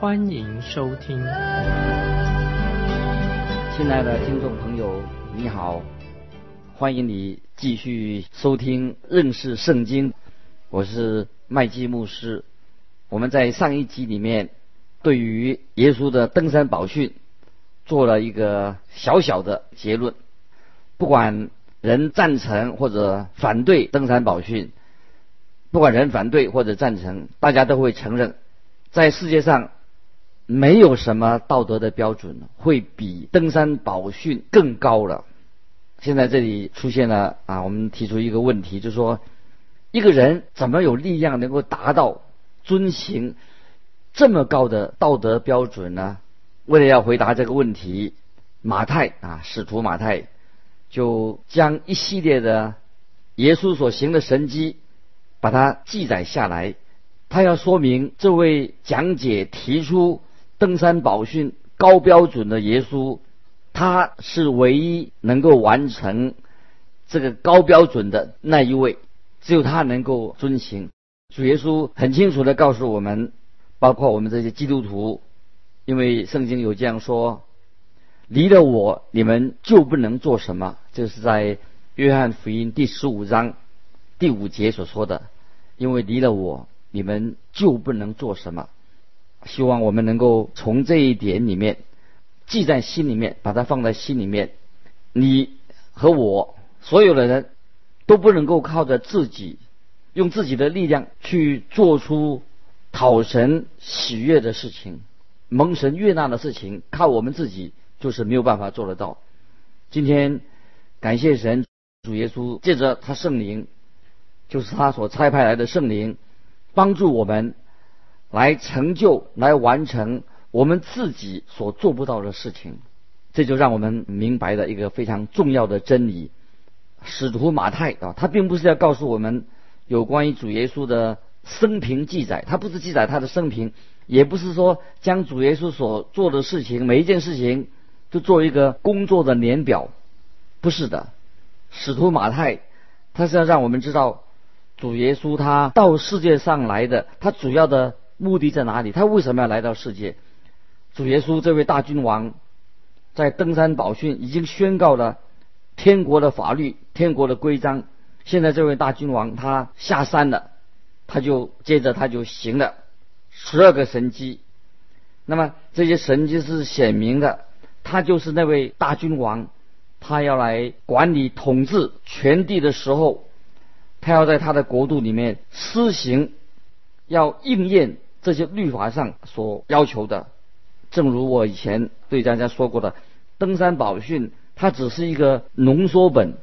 欢迎收听。亲爱的听众朋友，你好，欢迎你继续收听认识圣经，我是麦基牧师。我们在上一集里面对于耶稣的登山宝训做了一个小小的结论，不管。人赞成或者反对登山宝训，不管人反对或者赞成，大家都会承认，在世界上没有什么道德的标准会比登山宝训更高了。现在这里出现了啊，我们提出一个问题，就是说，一个人怎么有力量能够达到遵行这么高的道德标准呢？为了要回答这个问题，马太啊，使徒马太。就将一系列的耶稣所行的神迹，把它记载下来。他要说明这位讲解提出登山宝训高标准的耶稣，他是唯一能够完成这个高标准的那一位，只有他能够遵行。主耶稣很清楚的告诉我们，包括我们这些基督徒，因为圣经有这样说。离了我，你们就不能做什么。这是在约翰福音第十五章第五节所说的。因为离了我，你们就不能做什么。希望我们能够从这一点里面记在心里面，把它放在心里面。你和我所有的人都不能够靠着自己用自己的力量去做出讨神喜悦的事情、蒙神悦纳的事情，靠我们自己。就是没有办法做得到。今天感谢神，主耶稣借着他圣灵，就是他所差派来的圣灵，帮助我们来成就、来完成我们自己所做不到的事情。这就让我们明白了一个非常重要的真理：使徒马太啊，他并不是要告诉我们有关于主耶稣的生平记载，他不是记载他的生平，也不是说将主耶稣所做的事情每一件事情。都做一个工作的年表，不是的。使徒马太，他是要让我们知道主耶稣他到世界上来的，他主要的目的在哪里？他为什么要来到世界？主耶稣这位大君王，在登山宝训已经宣告了天国的法律、天国的规章。现在这位大君王他下山了，他就接着他就行了十二个神迹。那么这些神迹是显明的。他就是那位大君王，他要来管理统治全地的时候，他要在他的国度里面施行，要应验这些律法上所要求的。正如我以前对大家说过的，登山宝训它只是一个浓缩本，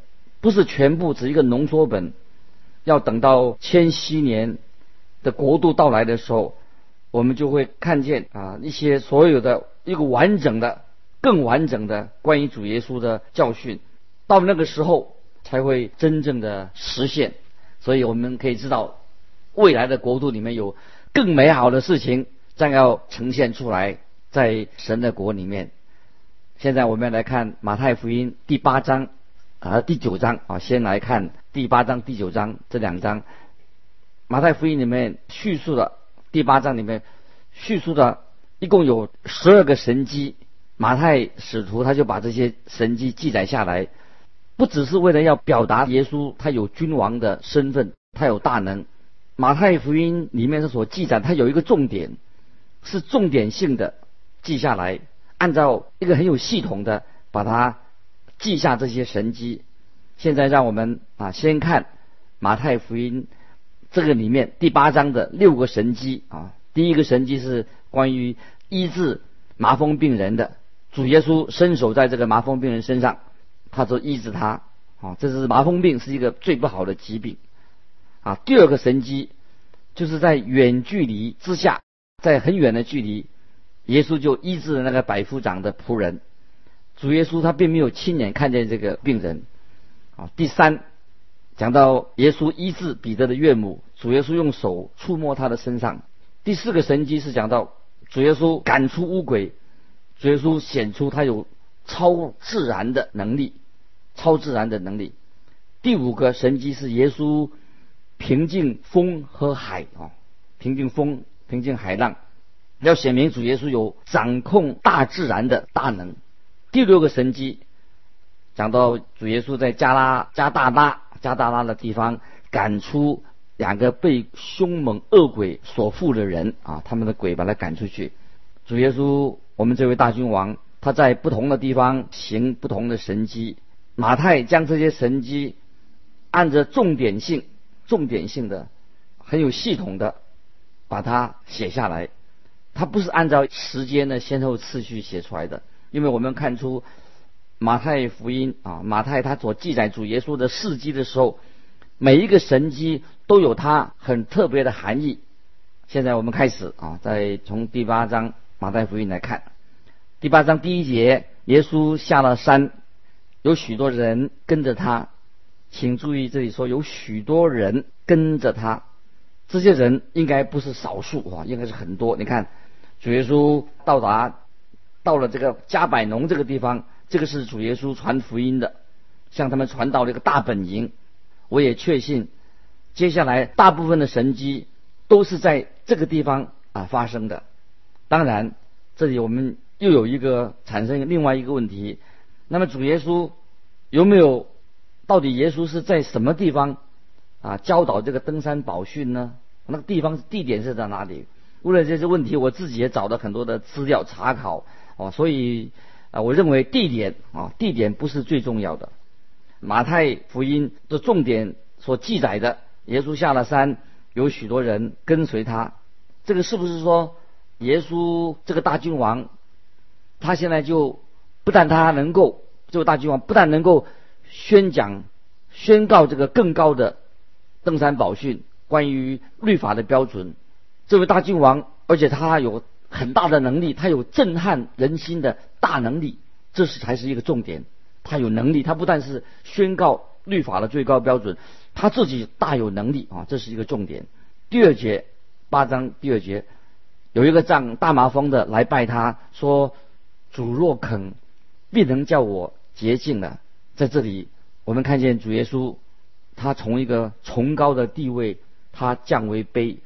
不是全部，只一个浓缩本。要等到千禧年的国度到来的时候，我们就会看见啊一些所有的一个完整的。更完整的关于主耶稣的教训，到那个时候才会真正的实现。所以我们可以知道，未来的国度里面有更美好的事情将要呈现出来，在神的国里面。现在我们来看马太福音第八章啊第九章啊，先来看第八章第九章这两章。马太福音里面叙述的第八章里面叙述的一共有十二个神迹。马太使徒他就把这些神迹记载下来，不只是为了要表达耶稣他有君王的身份，他有大能。马太福音里面所记载，它有一个重点，是重点性的记下来，按照一个很有系统的把它记下这些神迹。现在让我们啊先看马太福音这个里面第八章的六个神迹啊，第一个神迹是关于医治麻风病人的。主耶稣伸手在这个麻风病人身上，他就医治他。啊，这是麻风病是一个最不好的疾病。啊，第二个神迹就是在远距离之下，在很远的距离，耶稣就医治了那个百夫长的仆人。主耶稣他并没有亲眼看见这个病人。啊，第三，讲到耶稣医治彼得的岳母，主耶稣用手触摸他的身上。第四个神迹是讲到主耶稣赶出乌鬼，主耶稣显出他有超自然的能力，超自然的能力。第五个神迹是耶稣平静风和海啊，平静风，平静海浪，要显明主耶稣有掌控大自然的大能。第六个神迹。讲到主耶稣在加拉加大拉加大拉的地方赶出两个被凶猛恶鬼所附的人啊，他们的鬼把他赶出去。主耶稣，我们这位大君王，他在不同的地方行不同的神迹。马太将这些神迹按着重点性、重点性的、很有系统的把它写下来。它不是按照时间的先后次序写出来的，因为我们看出。马太福音啊，马太他所记载主耶稣的事迹的时候，每一个神迹都有它很特别的含义。现在我们开始啊，再从第八章马太福音来看，第八章第一节，耶稣下了山，有许多人跟着他。请注意这里说有许多人跟着他，这些人应该不是少数啊，应该是很多。你看，主耶稣到达到了这个加百农这个地方。这个是主耶稣传福音的，向他们传到了一个大本营。我也确信，接下来大部分的神迹都是在这个地方啊发生的。当然，这里我们又有一个产生另外一个问题：那么主耶稣有没有？到底耶稣是在什么地方啊教导这个登山宝训呢？那个地方地点是在哪里？为了这些问题，我自己也找了很多的资料查考哦，所以。啊，我认为地点啊，地点不是最重要的。马太福音的重点所记载的，耶稣下了山，有许多人跟随他。这个是不是说，耶稣这个大君王，他现在就不但他能够，这个大君王不但能够宣讲、宣告这个更高的登山宝训，关于律法的标准，这位大君王，而且他有。很大的能力，他有震撼人心的大能力，这是才是一个重点。他有能力，他不但是宣告律法的最高标准，他自己大有能力啊，这是一个重点。第二节八章第二节，有一个长大麻风的来拜他，说：“主若肯，必能叫我洁净了。”在这里，我们看见主耶稣，他从一个崇高的地位，他降为卑。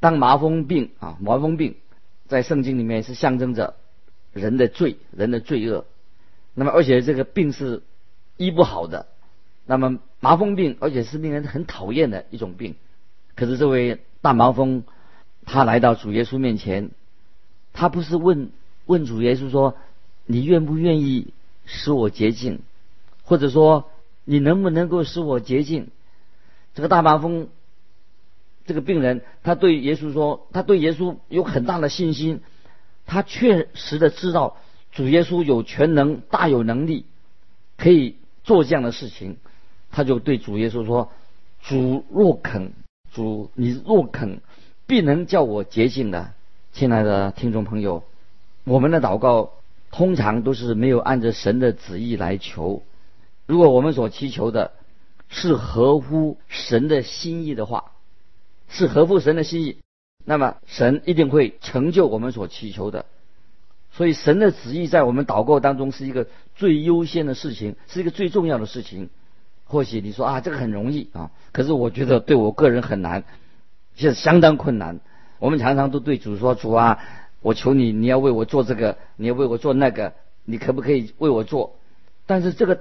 当麻风病啊，麻风病。在圣经里面是象征着人的罪、人的罪恶。那么，而且这个病是医不好的。那么，麻风病，而且是令人很讨厌的一种病。可是，这位大麻风，他来到主耶稣面前，他不是问问主耶稣说：“你愿不愿意使我洁净？”或者说：“你能不能够使我洁净？”这个大麻风。这个病人，他对耶稣说，他对耶稣有很大的信心，他确实的知道主耶稣有全能、大有能力，可以做这样的事情。他就对主耶稣说：“主若肯，主你若肯，必能叫我洁净的。”亲爱的听众朋友，我们的祷告通常都是没有按着神的旨意来求。如果我们所祈求的是合乎神的心意的话，是合乎神的心意，那么神一定会成就我们所祈求的。所以神的旨意在我们祷告当中是一个最优先的事情，是一个最重要的事情。或许你说啊，这个很容易啊，可是我觉得对我个人很难，是相当困难。我们常常都对主说：“主啊，我求你，你要为我做这个，你要为我做那个，你可不可以为我做？”但是这个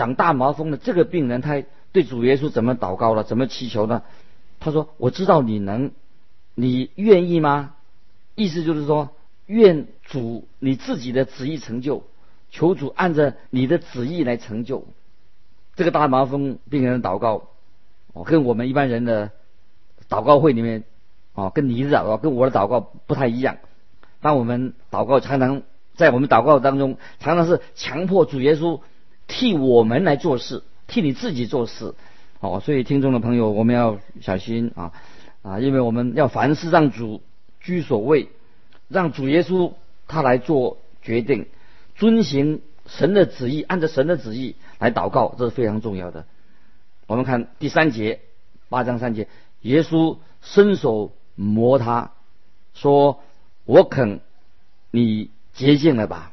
长大麻风的这个病人，他对主耶稣怎么祷告了？怎么祈求呢？他说：“我知道你能，你愿意吗？意思就是说，愿主你自己的旨意成就，求主按着你的旨意来成就。这个大麻风病人的祷告，哦，跟我们一般人的祷告会里面，哦，跟你的祷告跟我的祷告不太一样。当我们祷告，常常在我们祷告当中，常常是强迫主耶稣替我们来做事，替你自己做事。”哦，所以听众的朋友，我们要小心啊啊！因为我们要凡事让主居所位，让主耶稣他来做决定，遵行神的旨意，按照神的旨意来祷告，这是非常重要的。我们看第三节，八章三节，耶稣伸手摸他，说：“我肯，你洁净了吧。”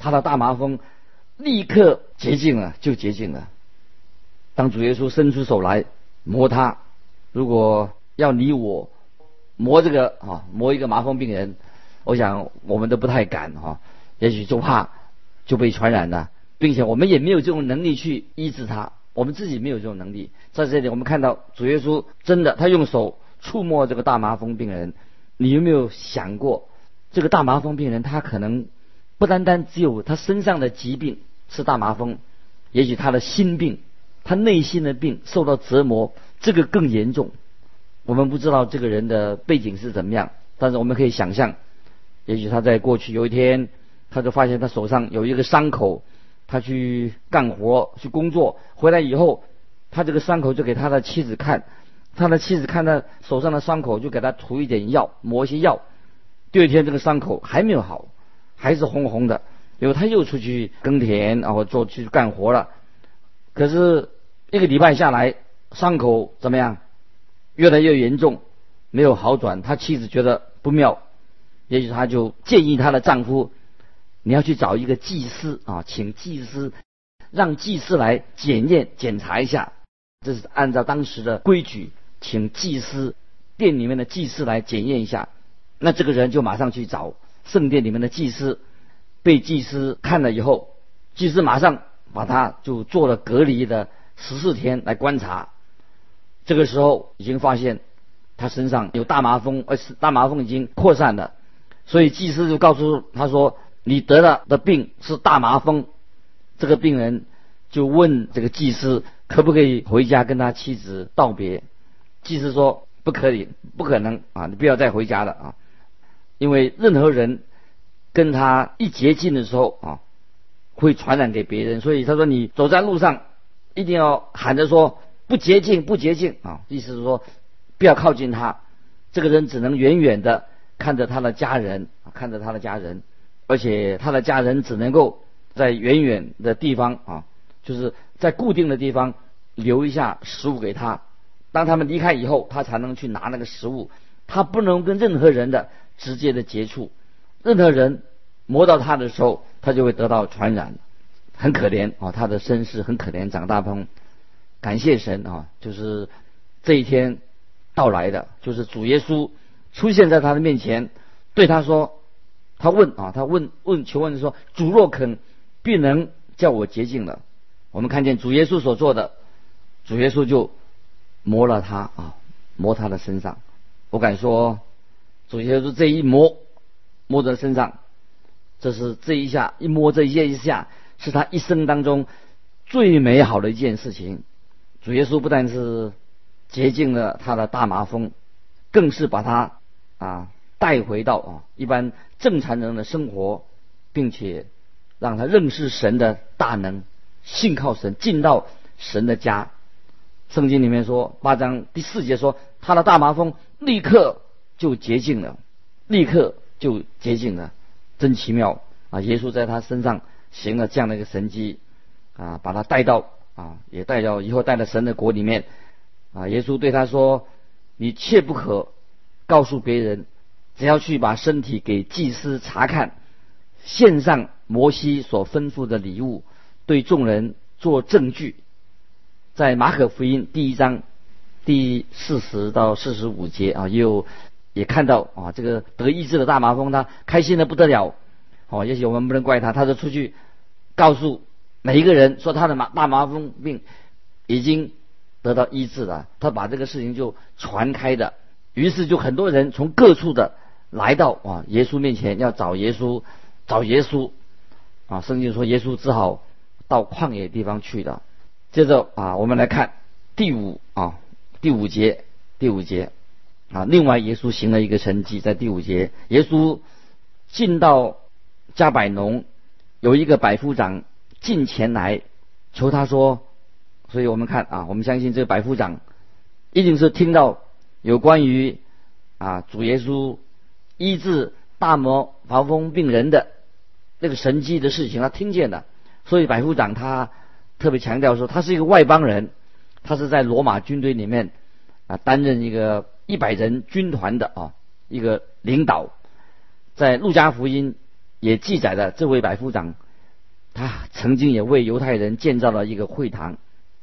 他的大麻风立刻洁净了，就洁净了。当主耶稣伸出手来摸他，如果要你我摸这个啊，摸一个麻风病人，我想我们都不太敢哈，也许就怕就被传染了，并且我们也没有这种能力去医治他，我们自己没有这种能力。在这里，我们看到主耶稣真的，他用手触摸这个大麻风病人，你有没有想过，这个大麻风病人他可能？不单单只有他身上的疾病是大麻风，也许他的心病，他内心的病受到折磨，这个更严重。我们不知道这个人的背景是怎么样，但是我们可以想象，也许他在过去有一天，他就发现他手上有一个伤口，他去干活去工作回来以后，他这个伤口就给他的妻子看，他的妻子看他手上的伤口就给他涂一点药，抹一些药，第二天这个伤口还没有好。还是红红的，因为他又出去耕田，然后做去干活了。可是一个礼拜下来，伤口怎么样？越来越严重，没有好转。他妻子觉得不妙，也许他就建议他的丈夫：“你要去找一个祭司啊，请祭司，让祭司来检验检查一下。”这是按照当时的规矩，请祭司店里面的祭司来检验一下。那这个人就马上去找。圣殿里面的祭司被祭司看了以后，祭司马上把他就做了隔离的十四天来观察。这个时候已经发现他身上有大麻风，而是大麻风已经扩散了。所以祭司就告诉他说：“你得了的病是大麻风。”这个病人就问这个祭司可不可以回家跟他妻子道别。祭司说：“不可以，不可能啊！你不要再回家了啊！”因为任何人跟他一接近的时候啊，会传染给别人，所以他说你走在路上一定要喊着说不洁净，不洁净啊，意思是说不要靠近他。这个人只能远远的看着他的家人，看着他的家人，而且他的家人只能够在远远的地方啊，就是在固定的地方留一下食物给他。当他们离开以后，他才能去拿那个食物。他不能跟任何人的。直接的接触，任何人摸到他的时候，他就会得到传染，很可怜啊！他的身世很可怜。长大鹏，感谢神啊！就是这一天到来的，就是主耶稣出现在他的面前，对他说：“他问啊，他问问求问说，主若肯，必能叫我洁净了。”我们看见主耶稣所做的，主耶稣就摸了他啊，摸他的身上。我敢说。主耶稣这一摸，摸在身上，这是这一下一摸这一下，是他一生当中最美好的一件事情。主耶稣不但是洁净了他的大麻风，更是把他啊带回到啊一般正常人的生活，并且让他认识神的大能，信靠神，进到神的家。圣经里面说八章第四节说，他的大麻风立刻。就洁净了，立刻就洁净了，真奇妙啊！耶稣在他身上行了这样的一个神迹啊，把他带到啊，也带到以后带到神的国里面啊。耶稣对他说：“你切不可告诉别人，只要去把身体给祭司查看，献上摩西所吩咐的礼物，对众人做证据。”在马可福音第一章第四十到四十五节啊，又。也看到啊，这个得医治的大麻风，他开心的不得了。哦，也许我们不能怪他，他就出去告诉每一个人说他的麻大麻风病已经得到医治了。他把这个事情就传开的，于是就很多人从各处的来到啊耶稣面前要找耶稣，找耶稣啊。圣经说耶稣只好到旷野地方去的。接着啊，我们来看第五啊第五节第五节。啊！另外，耶稣行了一个神迹，在第五节，耶稣进到加百农，有一个百夫长进前来求他说，所以我们看啊，我们相信这个百夫长一定是听到有关于啊主耶稣医治大魔防风病人的那个神迹的事情，他听见的。所以百夫长他特别强调说，他是一个外邦人，他是在罗马军队里面啊担任一个一百人军团的啊一个领导。在路加福音也记载了这位百夫长，他曾经也为犹太人建造了一个会堂。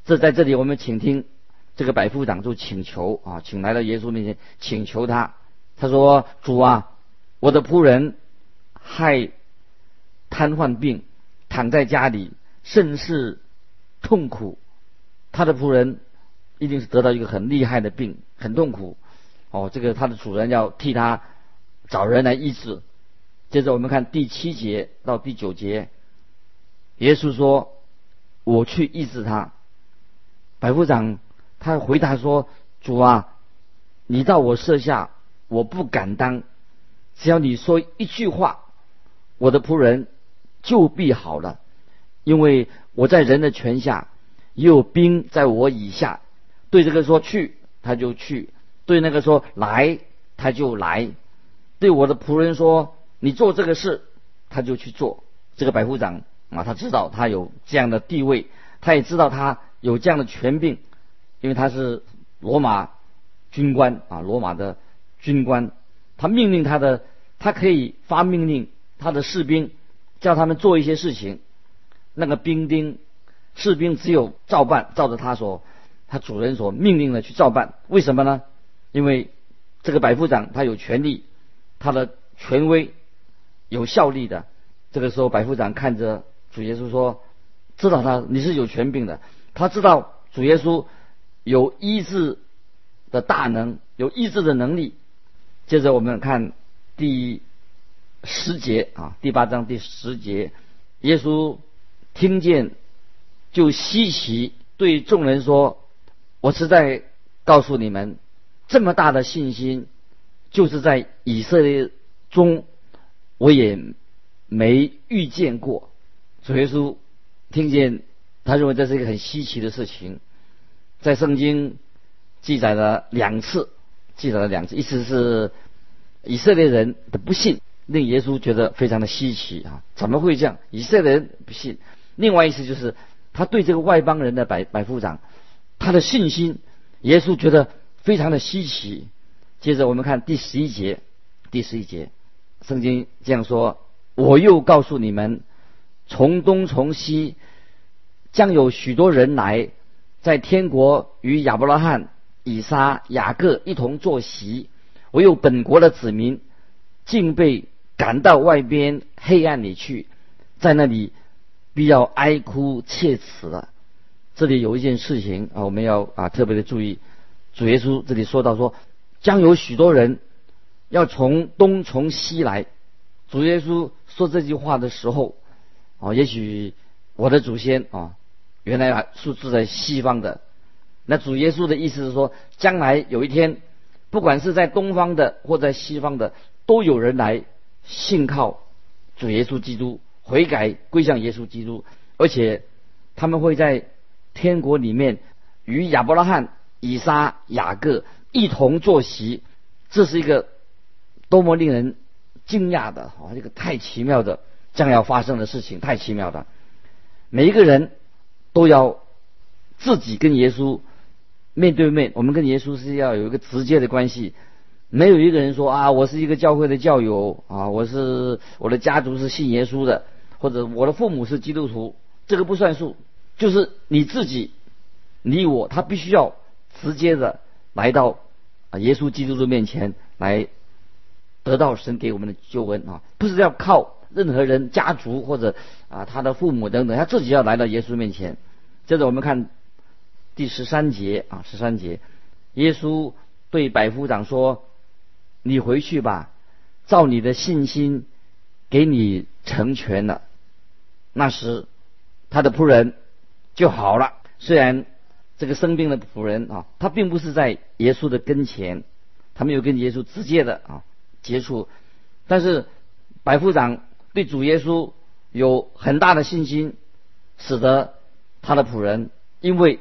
这在这里我们请听这个百夫长就请求啊，请来了耶稣面前请求他，他说：“主啊，我的仆人害瘫痪病，躺在家里甚是痛苦。他的仆人一定是得到一个很厉害的病，很痛苦。哦，这个他的主人要替他。”找人来医治。接着我们看第七节到第九节，耶稣说：“我去医治他。”百夫长他回答说：“主啊，你到我舍下，我不敢当。只要你说一句话，我的仆人就必好了。因为我在人的权下，也有兵在我以下。对这个说去，他就去；对那个说来，他就来。”对我的仆人说：“你做这个事，他就去做。”这个百夫长啊，他知道他有这样的地位，他也知道他有这样的权柄，因为他是罗马军官啊，罗马的军官。他命令他的，他可以发命令他的士兵，叫他们做一些事情。那个兵丁、士兵只有照办，照着他所他主人所命令的去照办。为什么呢？因为这个百夫长他有权利。他的权威有效力的。这个时候，百夫长看着主耶稣说：“知道他你是有权柄的。他知道主耶稣有医治的大能，有医治的能力。”接着我们看第十节啊，第八章第十节，耶稣听见就稀奇，对众人说：“我是在告诉你们，这么大的信心。”就是在以色列中，我也没遇见过。主耶稣听见，他认为这是一个很稀奇的事情，在圣经记载了两次，记载了两次，一次是以色列人的不信，令耶稣觉得非常的稀奇啊！怎么会这样？以色列人不信。另外一次就是他对这个外邦人的百百夫长，他的信心，耶稣觉得非常的稀奇。接着我们看第十一节，第十一节，圣经这样说：“我又告诉你们，从东从西，将有许多人来，在天国与亚伯拉罕、以撒、雅各一同坐席；唯有本国的子民，竟被赶到外边黑暗里去，在那里必要哀哭切齿了。”这里有一件事情啊，我们要啊特别的注意。主耶稣这里说到说。将有许多人要从东从西来。主耶稣说这句话的时候，啊，也许我的祖先啊，原来啊是住在西方的。那主耶稣的意思是说，将来有一天，不管是在东方的或在西方的，都有人来信靠主耶稣基督，悔改归向耶稣基督，而且他们会在天国里面与亚伯拉罕、以撒、雅各。一同坐席，这是一个多么令人惊讶的啊！这个太奇妙的将要发生的事情，太奇妙的。每一个人都要自己跟耶稣面对面，我们跟耶稣是要有一个直接的关系。没有一个人说啊，我是一个教会的教友啊，我是我的家族是信耶稣的，或者我的父母是基督徒，这个不算数。就是你自己，你我，他必须要直接的来到啊。耶稣基督的面前来得到神给我们的救恩啊，不是要靠任何人、家族或者啊他的父母等等，他自己要来到耶稣面前。接着我们看第十三节啊，十三节，耶稣对百夫长说：“你回去吧，照你的信心给你成全了。”那时他的仆人就好了，虽然。这个生病的仆人啊，他并不是在耶稣的跟前，他没有跟耶稣直接的啊接触，但是百夫长对主耶稣有很大的信心，使得他的仆人因为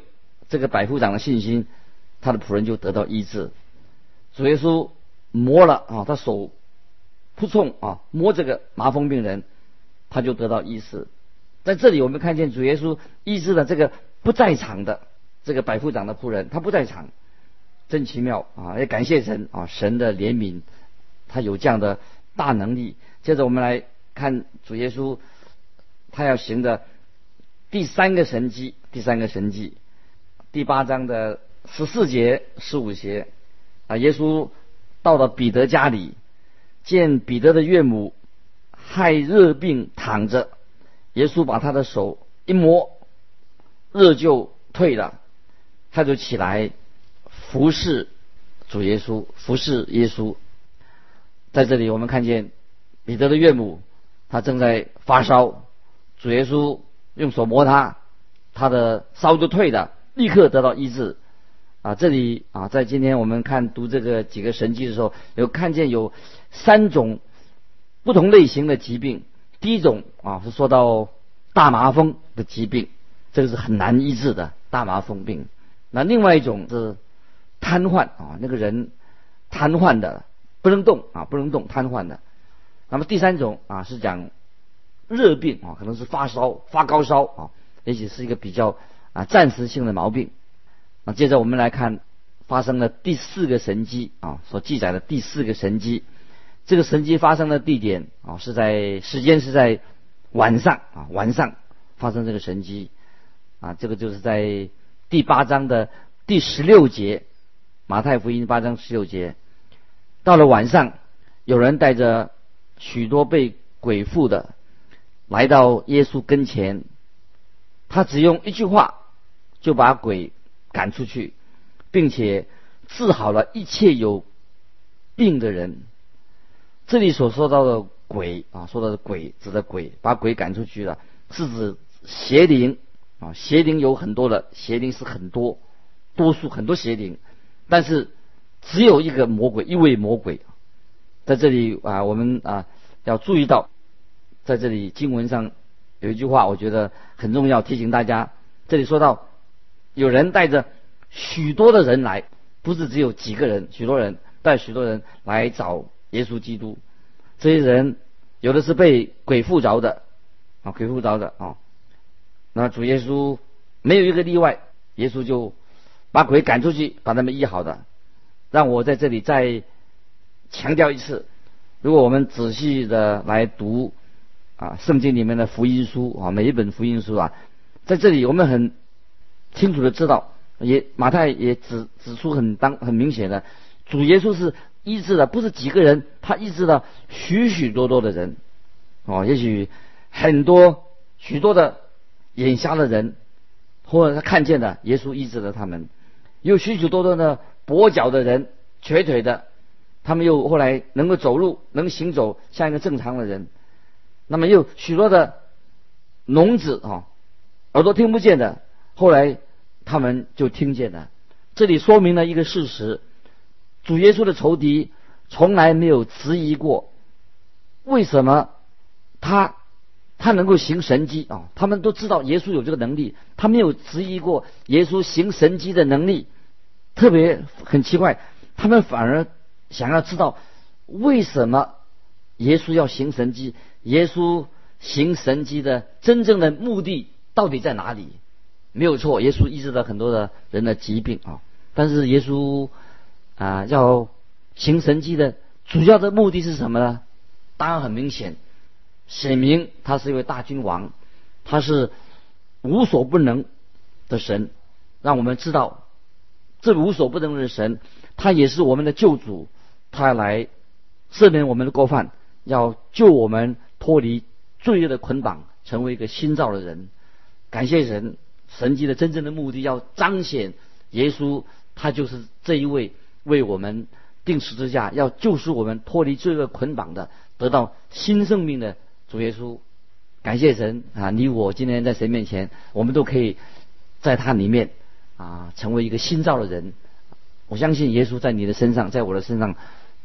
这个百夫长的信心，他的仆人就得到医治。主耶稣摸了啊，他手扑冲啊摸这个麻风病人，他就得到医治。在这里我们看见主耶稣医治了这个不在场的这个百夫长的仆人，他不在场，真奇妙啊！也感谢神啊，神的怜悯，他有这样的大能力。接着我们来看主耶稣他要行的第三个神迹，第三个神迹，第八章的十四节、十五节啊，耶稣到了彼得家里。见彼得的岳母害热病躺着，耶稣把他的手一摸，热就退了，他就起来服侍主耶稣，服侍耶稣。在这里，我们看见彼得的岳母，他正在发烧，主耶稣用手摸他，他的烧就退了，立刻得到医治。啊，这里啊，在今天我们看读这个几个神迹的时候，有看见有三种不同类型的疾病。第一种啊，是说到大麻风的疾病，这个是很难医治的大麻风病。那另外一种是瘫痪啊，那个人瘫痪的不能动啊，不能动，瘫痪的。那么第三种啊，是讲热病啊，可能是发烧、发高烧啊，也许是一个比较啊暂时性的毛病。那接着我们来看发生的第四个神迹啊，所记载的第四个神迹。这个神迹发生的地点啊，是在时间是在晚上啊，晚上发生这个神迹啊，这个就是在第八章的第十六节，马太福音八章十六节。到了晚上，有人带着许多被鬼附的来到耶稣跟前，他只用一句话就把鬼。赶出去，并且治好了一切有病的人。这里所说到的鬼啊，说到的鬼指的鬼，把鬼赶出去了，是指邪灵啊。邪灵有很多的，邪灵是很多，多数很多邪灵，但是只有一个魔鬼，一位魔鬼。在这里啊，我们啊要注意到，在这里经文上有一句话，我觉得很重要，提醒大家。这里说到。有人带着许多的人来，不是只有几个人，许多人带许多人来找耶稣基督。这些人有的是被鬼附着的啊，鬼附着的啊。那主耶稣没有一个例外，耶稣就把鬼赶出去，把他们医好的。让我在这里再强调一次：如果我们仔细的来读啊圣经里面的福音书啊，每一本福音书啊，在这里我们很。清楚的知道，也马太也指指出很当很明显的，主耶稣是医治的，不是几个人，他医治了许许多多的人，哦，也许很多许多的眼瞎的人，或者他看见的耶稣医治了他们，有许许多多的跛脚的人、瘸腿的，他们又后来能够走路、能行走，像一个正常的人，那么又许多的聋子啊，耳朵听不见的，后来。他们就听见了，这里说明了一个事实：主耶稣的仇敌从来没有质疑过，为什么他他能够行神迹啊？他们都知道耶稣有这个能力，他没有质疑过耶稣行神迹的能力。特别很奇怪，他们反而想要知道为什么耶稣要行神迹？耶稣行神迹的真正的目的到底在哪里？没有错，耶稣医治了很多的人的疾病啊。但是耶稣啊，要行神迹的主要的目的是什么呢？当然很明显，显明他是一位大君王，他是无所不能的神，让我们知道这无所不能的神，他也是我们的救主，他来赦免我们的过犯，要救我们脱离罪恶的捆绑，成为一个新造的人。感谢神。神迹的真正的目的，要彰显耶稣，他就是这一位为我们定十字架，要救赎我们脱离罪恶捆绑的，得到新生命的主耶稣。感谢神啊！你我今天在神面前，我们都可以在他里面啊，成为一个新造的人。我相信耶稣在你的身上，在我的身上，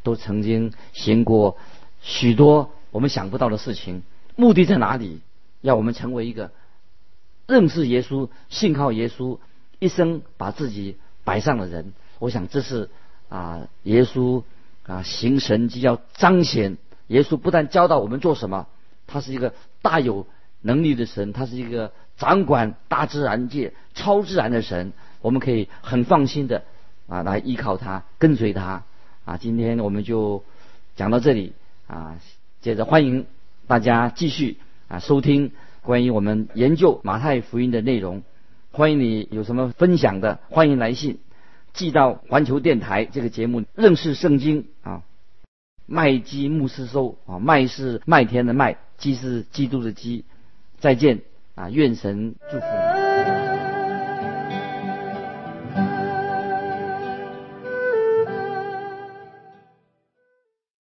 都曾经行过许多我们想不到的事情。目的在哪里？要我们成为一个。认识耶稣、信靠耶稣、一生把自己摆上的人，我想这是啊，耶稣啊行神迹要彰显耶稣不但教导我们做什么，他是一个大有能力的神，他是一个掌管大自然界、超自然的神，我们可以很放心的啊来依靠他，跟随他啊。今天我们就讲到这里啊，接着欢迎大家继续啊收听关于我们研究马太福音的内容。欢迎你有什么分享的，欢迎来信寄到环球电台这个节目认识圣经啊。麦基牧师收啊，麦是麦田的麦，基是基督的基。再见啊，愿神祝福你。